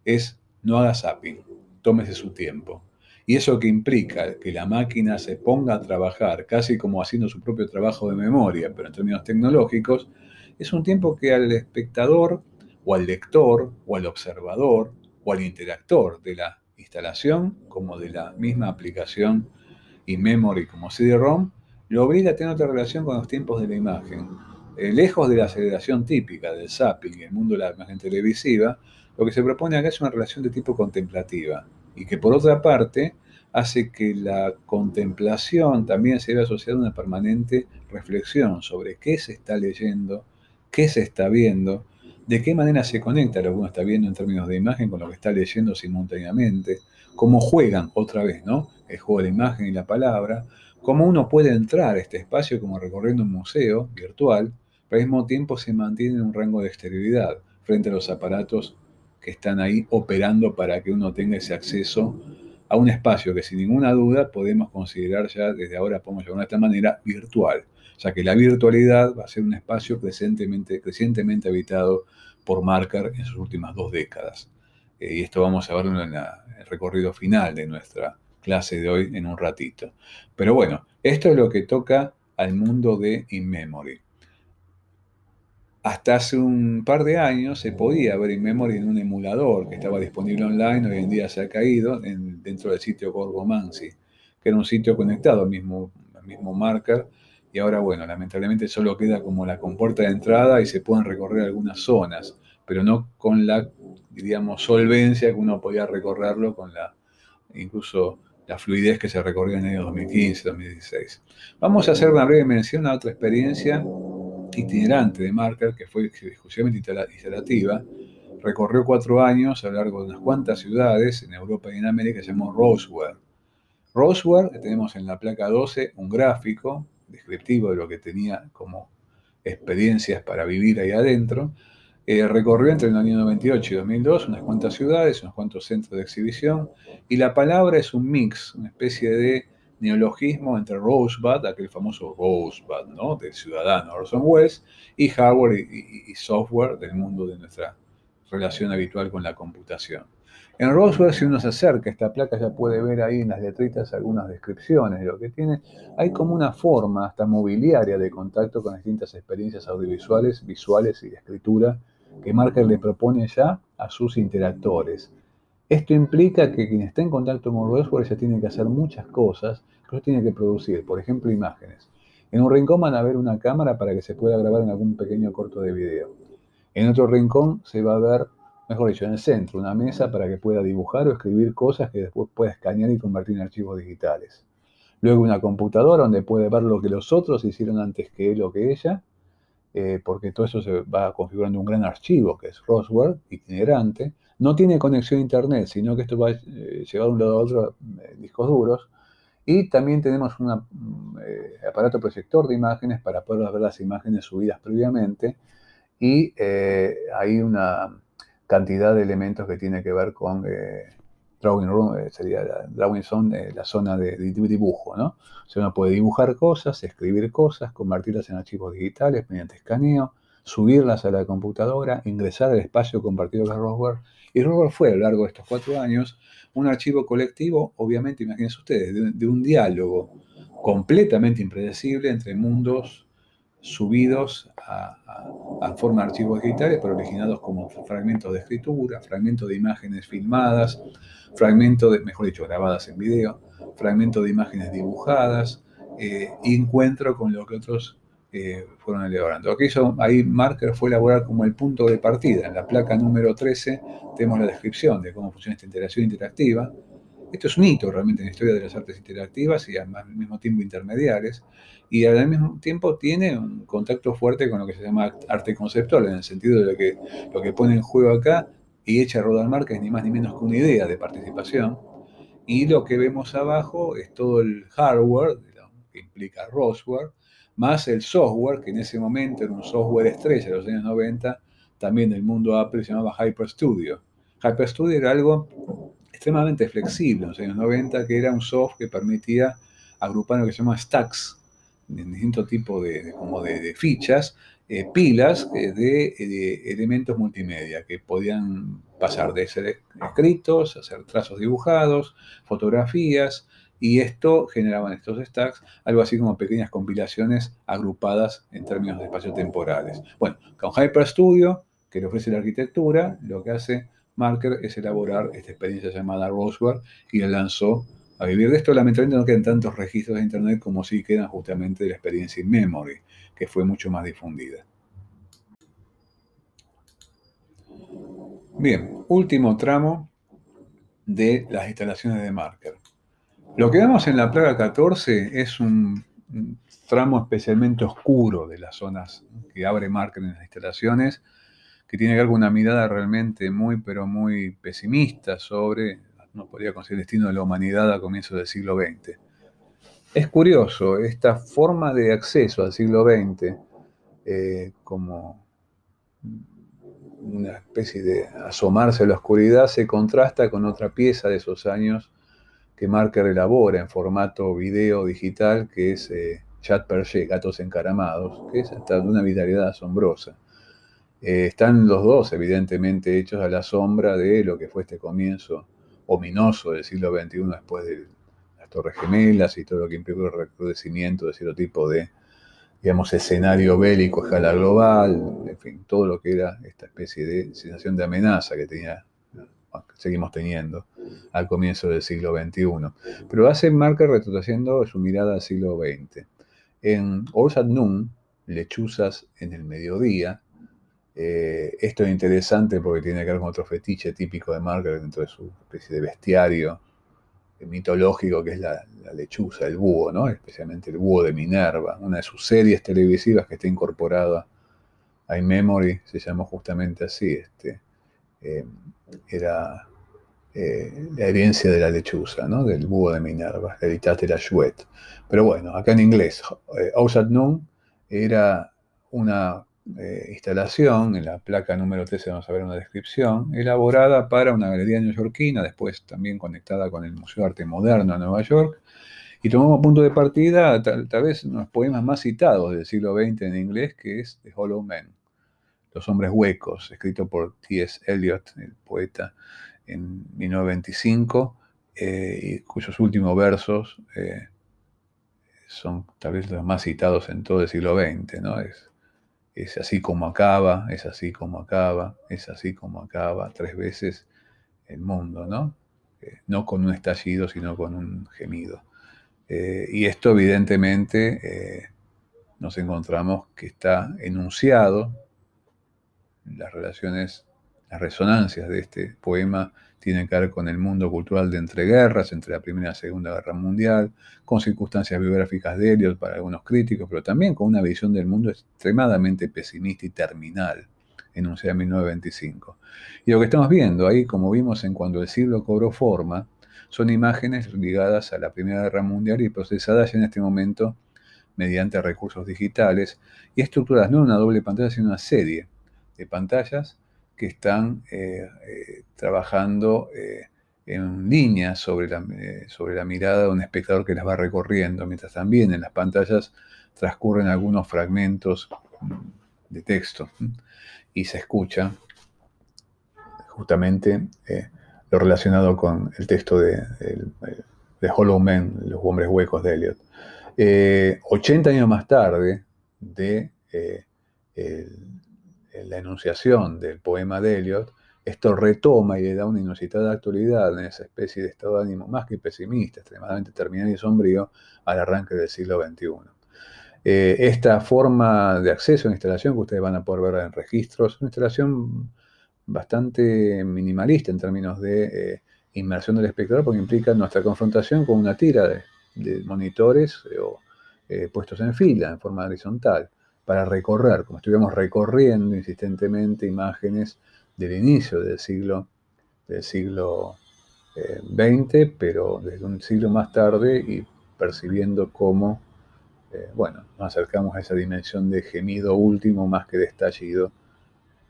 Speaker 1: es no haga zapping, tómese su tiempo. Y eso que implica que la máquina se ponga a trabajar casi como haciendo su propio trabajo de memoria, pero en términos tecnológicos, es un tiempo que al espectador o al lector o al observador o al interactor de la instalación como de la misma aplicación in-memory como CD-ROM, lo obliga a tener otra relación con los tiempos de la imagen. Eh, lejos de la aceleración típica del zapping y el mundo de la imagen televisiva, lo que se propone acá es una relación de tipo contemplativa y que por otra parte hace que la contemplación también se vea asociada a una permanente reflexión sobre qué se está leyendo, qué se está viendo, de qué manera se conecta lo que uno está viendo en términos de imagen con lo que está leyendo simultáneamente, cómo juegan otra vez, ¿no? El juego de la imagen y la palabra, cómo uno puede entrar a este espacio como recorriendo un museo virtual, pero al mismo tiempo se mantiene en un rango de exterioridad frente a los aparatos que están ahí operando para que uno tenga ese acceso a un espacio que sin ninguna duda podemos considerar ya desde ahora, podemos llamarlo de esta manera, virtual. Sea que la virtualidad va a ser un espacio crecientemente, crecientemente habitado por Marker en sus últimas dos décadas. Eh, y esto vamos a verlo en el recorrido final de nuestra clase de hoy en un ratito. Pero bueno, esto es lo que toca al mundo de InMemory. Hasta hace un par de años se podía ver InMemory en un emulador que estaba disponible online, hoy en día se ha caído dentro del sitio Gorgomancy, que era un sitio conectado al mismo, al mismo marker y ahora, bueno, lamentablemente solo queda como la compuerta de entrada y se pueden recorrer algunas zonas, pero no con la, diríamos, solvencia que uno podía recorrerlo con la, incluso la fluidez que se recorrió en el año 2015, 2016. Vamos a hacer una breve mención a otra experiencia itinerante de Marker, que fue exclusivamente iterativa. Recorrió cuatro años a lo largo de unas cuantas ciudades en Europa y en América, se llamó Roseware. Roseware, tenemos en la placa 12 un gráfico descriptivo de lo que tenía como experiencias para vivir ahí adentro. Eh, recorrió entre el año 98 y 2002 unas cuantas ciudades, unos cuantos centros de exhibición, y la palabra es un mix, una especie de neologismo entre Rosebud, aquel famoso Rosebud, ¿no? del ciudadano Orson Welles, y hardware y software del mundo de nuestra relación habitual con la computación. En Roswell, si uno se acerca a esta placa, ya puede ver ahí en las letritas algunas descripciones de lo que tiene. Hay como una forma hasta mobiliaria de contacto con distintas experiencias audiovisuales, visuales y de escritura que Marker le propone ya a sus interactores. Esto implica que quien está en contacto con Roswell ya tiene que hacer muchas cosas que tiene que producir, por ejemplo, imágenes. En un rincón van a ver una cámara para que se pueda grabar en algún pequeño corto de video. En otro rincón se va a ver mejor dicho, en el centro, una mesa para que pueda dibujar o escribir cosas que después pueda escanear y convertir en archivos digitales. Luego una computadora donde puede ver lo que los otros hicieron antes que él o que ella, eh, porque todo eso se va configurando un gran archivo que es Roswell, itinerante. No tiene conexión a internet, sino que esto va eh, llevar de un lado a otro eh, discos duros. Y también tenemos un mm, aparato proyector de imágenes para poder ver las imágenes subidas previamente. Y hay una, cantidad de elementos que tiene que ver con eh, drawing room, eh, sería la, drawing eh, la zona de, dibujo, ¿no? O sea, uno puede dibujar cosas, escribir cosas, convertirlas en archivos digitales mediante escaneo, subirlas a la computadora, ingresar al espacio compartido con Roswell. Y Roswell fue a lo largo de estos cuatro años un archivo colectivo, obviamente, imagínense ustedes, de, un diálogo completamente impredecible entre mundos subidos a, forma de archivos digitales, pero originados como fragmentos de escritura, fragmentos de imágenes filmadas, fragmentos de, mejor dicho, grabadas en video, fragmentos de imágenes dibujadas, eh, encuentro con lo que otros eh, fueron elaborando. Aquello, ahí Marker fue elaborar como el punto de partida. En la placa número 13 tenemos la descripción de cómo funciona esta interacción interactiva. Esto es un hito realmente en la historia de las artes interactivas y al mismo tiempo intermediales. Y al mismo tiempo tiene un contacto fuerte con lo que se llama arte conceptual, en el sentido de que lo que pone en juego acá y echa a rodar Marker es ni más ni menos que una idea de participación. Y lo que vemos abajo es todo el hardware, que implica Rosware, más el software, que en ese momento era un software estrella de los años 90, también del mundo Apple se llamaba Hyper Studio. Hyper Studio era algo extremadamente flexible en los años 90, que era un software que permitía agrupar lo que se llama stacks, en distintos tipos de, como de, fichas, eh, pilas eh, de, de, elementos multimedia que podían pasar de ser escritos, hacer trazos dibujados, fotografías, y esto generaban estos stacks, algo así como pequeñas compilaciones agrupadas en términos de espacios temporales. Bueno, con HyperStudio, que le ofrece la arquitectura, lo que hace Marker es elaborar esta experiencia llamada Roseware y la lanzó a vivir de esto. Lamentablemente no quedan tantos registros de Internet como sí quedan justamente de la experiencia in memory, que fue mucho más difundida. Bien, último tramo de las instalaciones de Marker. Lo que vemos en la plaga 14 es un, tramo especialmente oscuro de las zonas que abre Marker en las instalaciones, que tiene que una mirada realmente muy, pero muy pesimista sobre, no podría conseguir el destino de la humanidad a comienzos del siglo XX. Es curioso, esta forma de acceso al siglo XX, eh, como una especie de asomarse a la oscuridad, se contrasta con otra pieza de esos años que Marker elabora en formato video digital, que es eh, Chat Perché, Gatos Encaramados, que es hasta de una vitalidad asombrosa. Eh, están los dos, evidentemente, hechos a la sombra de lo que fue este comienzo ominoso del siglo XXI después de las Torres Gemelas y todo lo que implicó el recrudecimiento de cierto tipo de, digamos, escenario bélico a escala global, en fin, todo lo que era esta especie de sensación de amenaza que tenía seguimos teniendo al comienzo del siglo XXI. Pero hace marca retrocediendo su mirada al siglo XX. En Ors at Noon, lechuzas en el mediodía, eh, esto es interesante porque tiene que ver con otro fetiche típico de Marker dentro de su especie de bestiario mitológico que es la, lechuza, el búho, ¿no? especialmente el búho de Minerva, una de sus series televisivas que está incorporada a iMemory, se llamó justamente así, este, eh, era eh, la herencia de la lechuza, ¿no? del búho de Minerva, de la Chouette. Pero bueno, acá en inglés, eh, Noon era una eh, instalación, en la placa número 13 vamos a ver una descripción, elaborada para una galería neoyorquina, después también conectada con el Museo de Arte Moderno de Nueva York, y tomamos punto de partida tal, tal vez uno de los poemas más citados del siglo XX en inglés, que es The Hollow Man. Los hombres huecos, escrito por T.S. Eliot, el poeta, en 1925, eh, cuyos últimos versos eh, son tal vez los más citados en todo el siglo XX, ¿no? Es, es así como acaba, es así como acaba, es así como acaba, tres veces el mundo, ¿no? Eh, no con un estallido, sino con un gemido. y esto evidentemente nos encontramos que está enunciado las relaciones, las resonancias de este poema tienen que ver con el mundo cultural de entreguerras, entre la Primera y la Segunda Guerra Mundial, con circunstancias biográficas de Eliot para algunos críticos, pero también con una visión del mundo extremadamente pesimista y terminal, enunciada en 1925. Y lo que estamos viendo ahí, como vimos en cuando el siglo cobró forma, son imágenes ligadas a la Primera Guerra Mundial y procesadas en este momento mediante recursos digitales y estructuradas no en una doble pantalla, sino en una serie pantallas que están eh, eh, trabajando eh, en línea sobre la, sobre la mirada de un espectador que las va recorriendo, mientras también en las pantallas transcurren algunos fragmentos mm, de texto y se escucha justamente lo relacionado con el texto de, de, Hollow Men, Los hombres huecos de Eliot. 80 años más tarde, de eh, la enunciación del poema de Eliot, esto retoma y le da una inusitada actualidad en esa especie de estado de ánimo más que pesimista, extremadamente terminal y sombrío al arranque del siglo XXI. Eh, esta forma de acceso a la instalación que ustedes van a poder ver en registros, una instalación bastante minimalista en términos de eh, inmersión del espectador, porque implica nuestra confrontación con una tira de, monitores eh, puestos en fila, en forma horizontal, para recorrer, como estuviéramos recorriendo insistentemente imágenes del inicio del siglo, del siglo XX, pero desde un siglo más tarde y percibiendo cómo eh, bueno, nos acercamos a esa dimensión de gemido último más que de estallido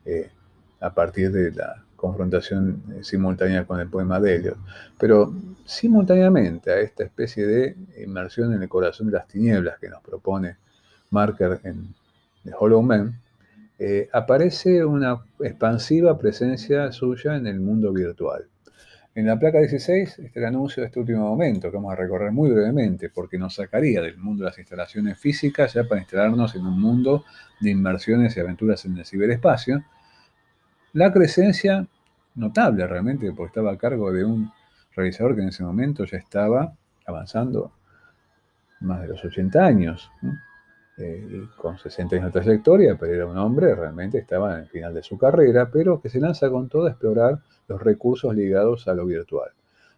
Speaker 1: eh, a partir de la confrontación eh, simultánea con el poema de Eliot. Pero simultáneamente a esta especie de inmersión en el corazón de las tinieblas que nos propone Marker en The Hollow Man, aparece una expansiva presencia suya en el mundo virtual. En la placa 16 está el anuncio de este último momento que vamos a recorrer muy brevemente porque nos sacaría del mundo de las instalaciones físicas ya para instalarnos en un mundo de inmersiones y aventuras en el ciberespacio. La presencia notable realmente porque estaba a cargo de un realizador que en ese momento ya estaba avanzando más de los 80 años. Eh, con 60 años de trayectoria, pero era un hombre, realmente estaba en el final de su carrera, pero que se lanza con todo a explorar los recursos ligados a lo virtual.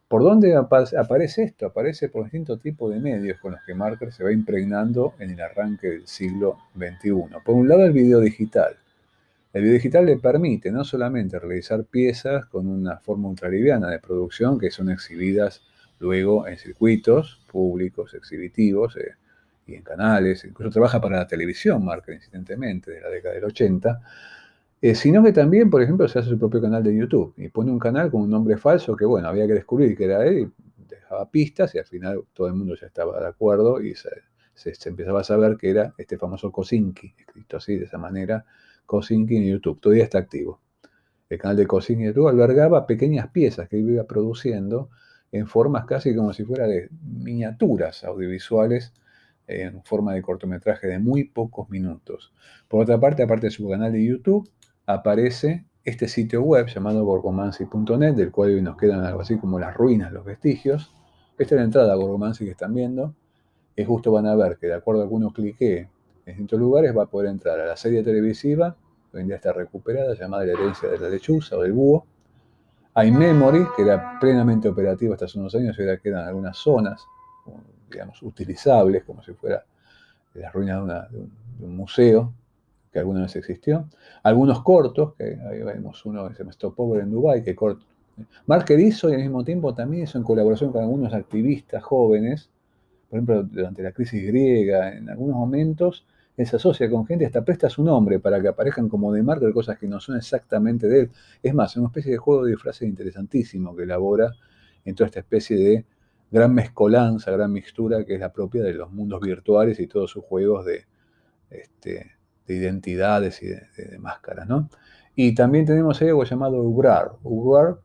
Speaker 1: ¿Por dónde aparece esto? Aparece por distintos tipos de medios con los que Marker se va impregnando en el arranque del siglo XXI. Por un lado, el video digital. El video digital le permite no solamente realizar piezas con una forma ultraliviana de producción que son exhibidas luego en circuitos públicos, exhibitivos, eh, en canales, incluso trabaja para la televisión, marca incidentemente, de la década del 80, eh, sino que también, por ejemplo, se hace su propio canal de YouTube y pone un canal con un nombre falso que, bueno, había que descubrir que era él y dejaba pistas y al final todo el mundo ya estaba de acuerdo y se, empezaba a saber que era este famoso Kosinki, escrito así, de esa manera, Kosinki en YouTube, todavía está activo. El canal de Kosinki YouTube albergaba pequeñas piezas que iba produciendo en formas casi como si fuera de miniaturas audiovisuales en forma de cortometraje de muy pocos minutos. Por otra parte, aparte de su canal de YouTube, aparece este sitio web llamado gorgomancy.net, del cual hoy nos quedan algo así como las ruinas, los vestigios. Esta es la entrada a Gorgomancy que están viendo. Es justo van a ver que de acuerdo a que uno clique en distintos lugares va a poder entrar a la serie televisiva, que hoy en día está recuperada, llamada La herencia de la lechuza o del búho. Hay Memory, que era plenamente operativo hasta hace unos años y ahora quedan algunas zonas digamos, utilizables, como si fuera las ruinas de, un, museo que alguna vez existió. Algunos cortos, que ahí vemos uno que se llama Stop Over en Dubai, que corto. Marker hizo y al mismo tiempo también hizo en colaboración con algunos activistas jóvenes, por ejemplo, durante la crisis griega, en algunos momentos, él se asocia con gente, hasta presta su nombre para que aparezcan como de Marker cosas que no son exactamente de él. Es más, es una especie de juego de frases interesantísimo que elabora en toda esta especie de gran mezcolanza, gran mixtura que es la propia de los mundos virtuales y todos sus juegos de, este, de identidades y de, máscaras, ¿no? Y también tenemos algo llamado Ubrar. Ubrar,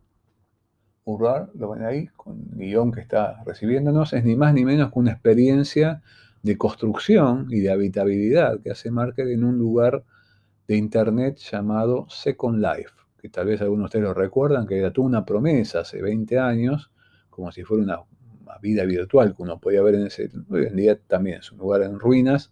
Speaker 1: Ubrar, lo ven ahí, con el guion que está recibiéndonos, es ni más ni menos que una experiencia de construcción y de habitabilidad que hace Marker en un lugar de internet llamado Second Life, que tal vez algunos de ustedes lo recuerdan, que era toda una promesa hace 20 años, como si fuera una vida virtual que uno podía ver en ese, hoy en día también es un lugar en ruinas,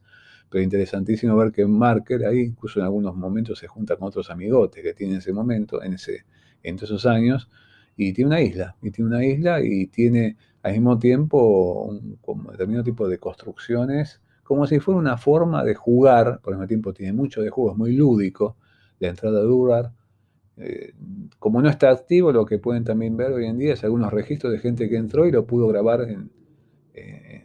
Speaker 1: pero interesantísimo ver que Marker ahí, incluso en algunos momentos, se junta con otros amigotes que tiene en ese momento, en, ese, en todos esos años, y tiene una isla, y tiene una isla y tiene al mismo tiempo un determinado tipo de construcciones, como si fuera una forma de jugar, por el mismo tiempo tiene mucho de juego, es muy lúdico, la entrada de Durar, eh, como no está activo, lo que pueden también ver hoy en día es algunos registros de gente que entró y lo pudo grabar eh,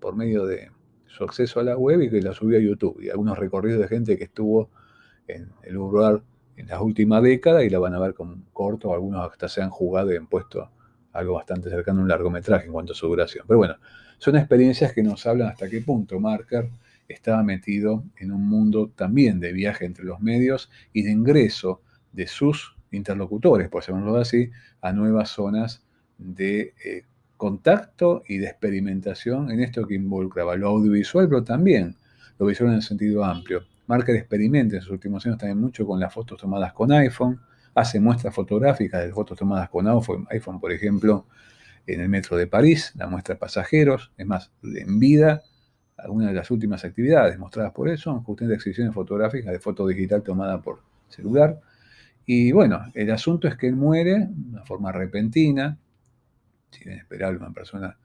Speaker 1: por medio de su acceso a la web y que la subió a YouTube. Y algunos recorridos de gente que estuvo en el lugar en las últimas décadas y la van a ver con corto, algunos hasta se han jugado y han puesto algo bastante cercano a un largometraje en cuanto a su duración. Pero bueno, son experiencias que nos hablan hasta qué punto Marker estaba metido en un mundo también de viaje entre los medios y de ingreso de sus interlocutores, por llamarlo así, a nuevas zonas de eh, contacto y de experimentación en esto que involucraba lo audiovisual, pero también lo visual en el sentido amplio. Marker experimenta en sus últimos años también mucho con las fotos tomadas con iPhone, hace muestras fotográficas de fotos tomadas con iPhone, por ejemplo, en el metro de París, la muestra pasajeros, es más, en vida, algunas de las últimas actividades mostradas por él son justamente exhibiciones fotográficas de foto digital tomada por celular. Y bueno, el asunto es que él muere de una forma repentina, si bien esperable, una persona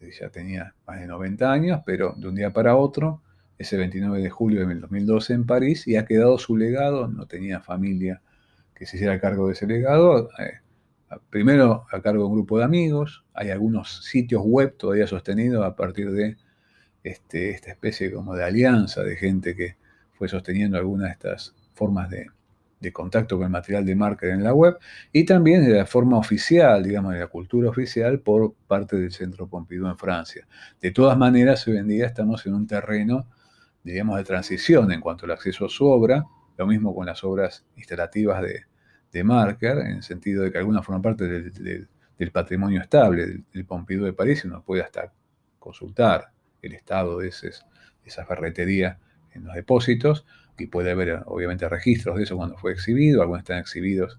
Speaker 1: que ya tenía más de 90 años, pero de un día para otro, ese 29 de julio de 2012 en París, y ha quedado su legado, no tenía familia que se hiciera cargo de ese legado, eh, primero a cargo de un grupo de amigos, hay algunos sitios web todavía sostenidos a partir de este, esta especie como de alianza de gente que fue sosteniendo algunas de estas formas de, contacto con el material de marker en la web y también de la forma oficial, digamos, de la cultura oficial por parte del Centro Pompidou en Francia. De todas maneras, hoy en día estamos en un terreno, digamos, de transición en cuanto al acceso a su obra, lo mismo con las obras instalativas de, Marker, en el sentido de que algunas forman parte del, patrimonio estable del, Pompidou de París uno puede hasta consultar el estado de esa ferretería en los depósitos y puede haber obviamente registros de eso cuando fue exhibido, algunos están exhibidos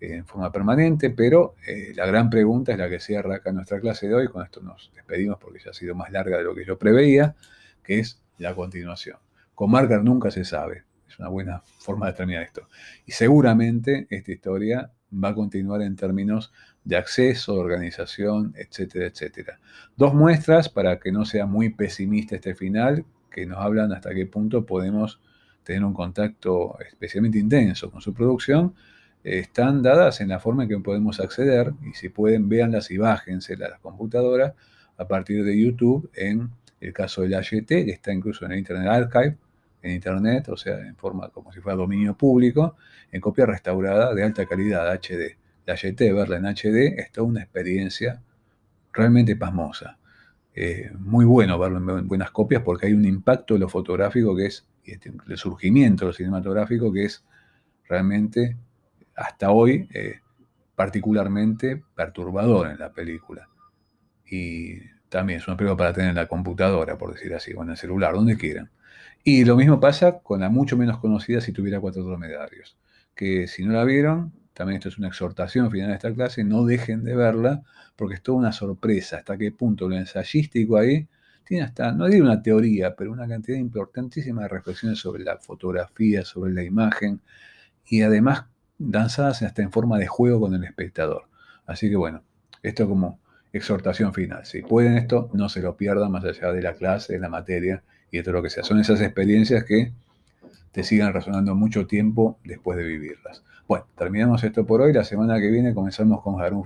Speaker 1: eh, en forma permanente, pero eh, la gran pregunta es la que cierra acá nuestra clase de hoy, con esto nos despedimos porque ya ha sido más larga de lo que yo preveía, que es la continuación. Con Marker nunca se sabe, es una buena forma de terminar esto. Y seguramente esta historia va a continuar en términos de acceso, organización, etcétera, etcétera. Dos muestras para que no sea muy pesimista este final, que nos hablan hasta qué punto podemos tener un contacto especialmente intenso con su producción, están dadas en la forma en que podemos acceder, y si pueden, véanlas y bájense a la computadora a partir de YouTube en el caso del AYT, que está incluso en el Internet Archive, en Internet, o sea, en forma como si fuera dominio público, en copia restaurada de alta calidad, HD la YT, verla en HD, es toda una experiencia realmente pasmosa. Eh, muy bueno verlo en buenas copias porque hay un impacto de lo fotográfico que es, este, el surgimiento cinematográfico que es realmente, hasta hoy, eh, particularmente perturbador en la película. Y también es una película para tener en la computadora, por decir así, o en el celular, donde quieran. Y lo mismo pasa con la mucho menos conocida si tuviera cuatro dromedarios, que si no la vieron, también esto es una exhortación final de esta clase, no dejen de verla, porque es toda una sorpresa hasta qué punto lo ensayístico ahí tiene hasta, no digo una teoría, pero una cantidad importantísima de reflexiones sobre la fotografía, sobre la imagen, y además danzadas hasta en forma de juego con el espectador. Así que bueno, esto como exhortación final. Si pueden esto, no se lo pierdan más allá de la clase, de la materia y de todo lo que sea. Son esas experiencias que te sigan resonando mucho tiempo después de vivirlas. Bueno, terminamos esto por hoy. La semana que viene comenzamos con Harun.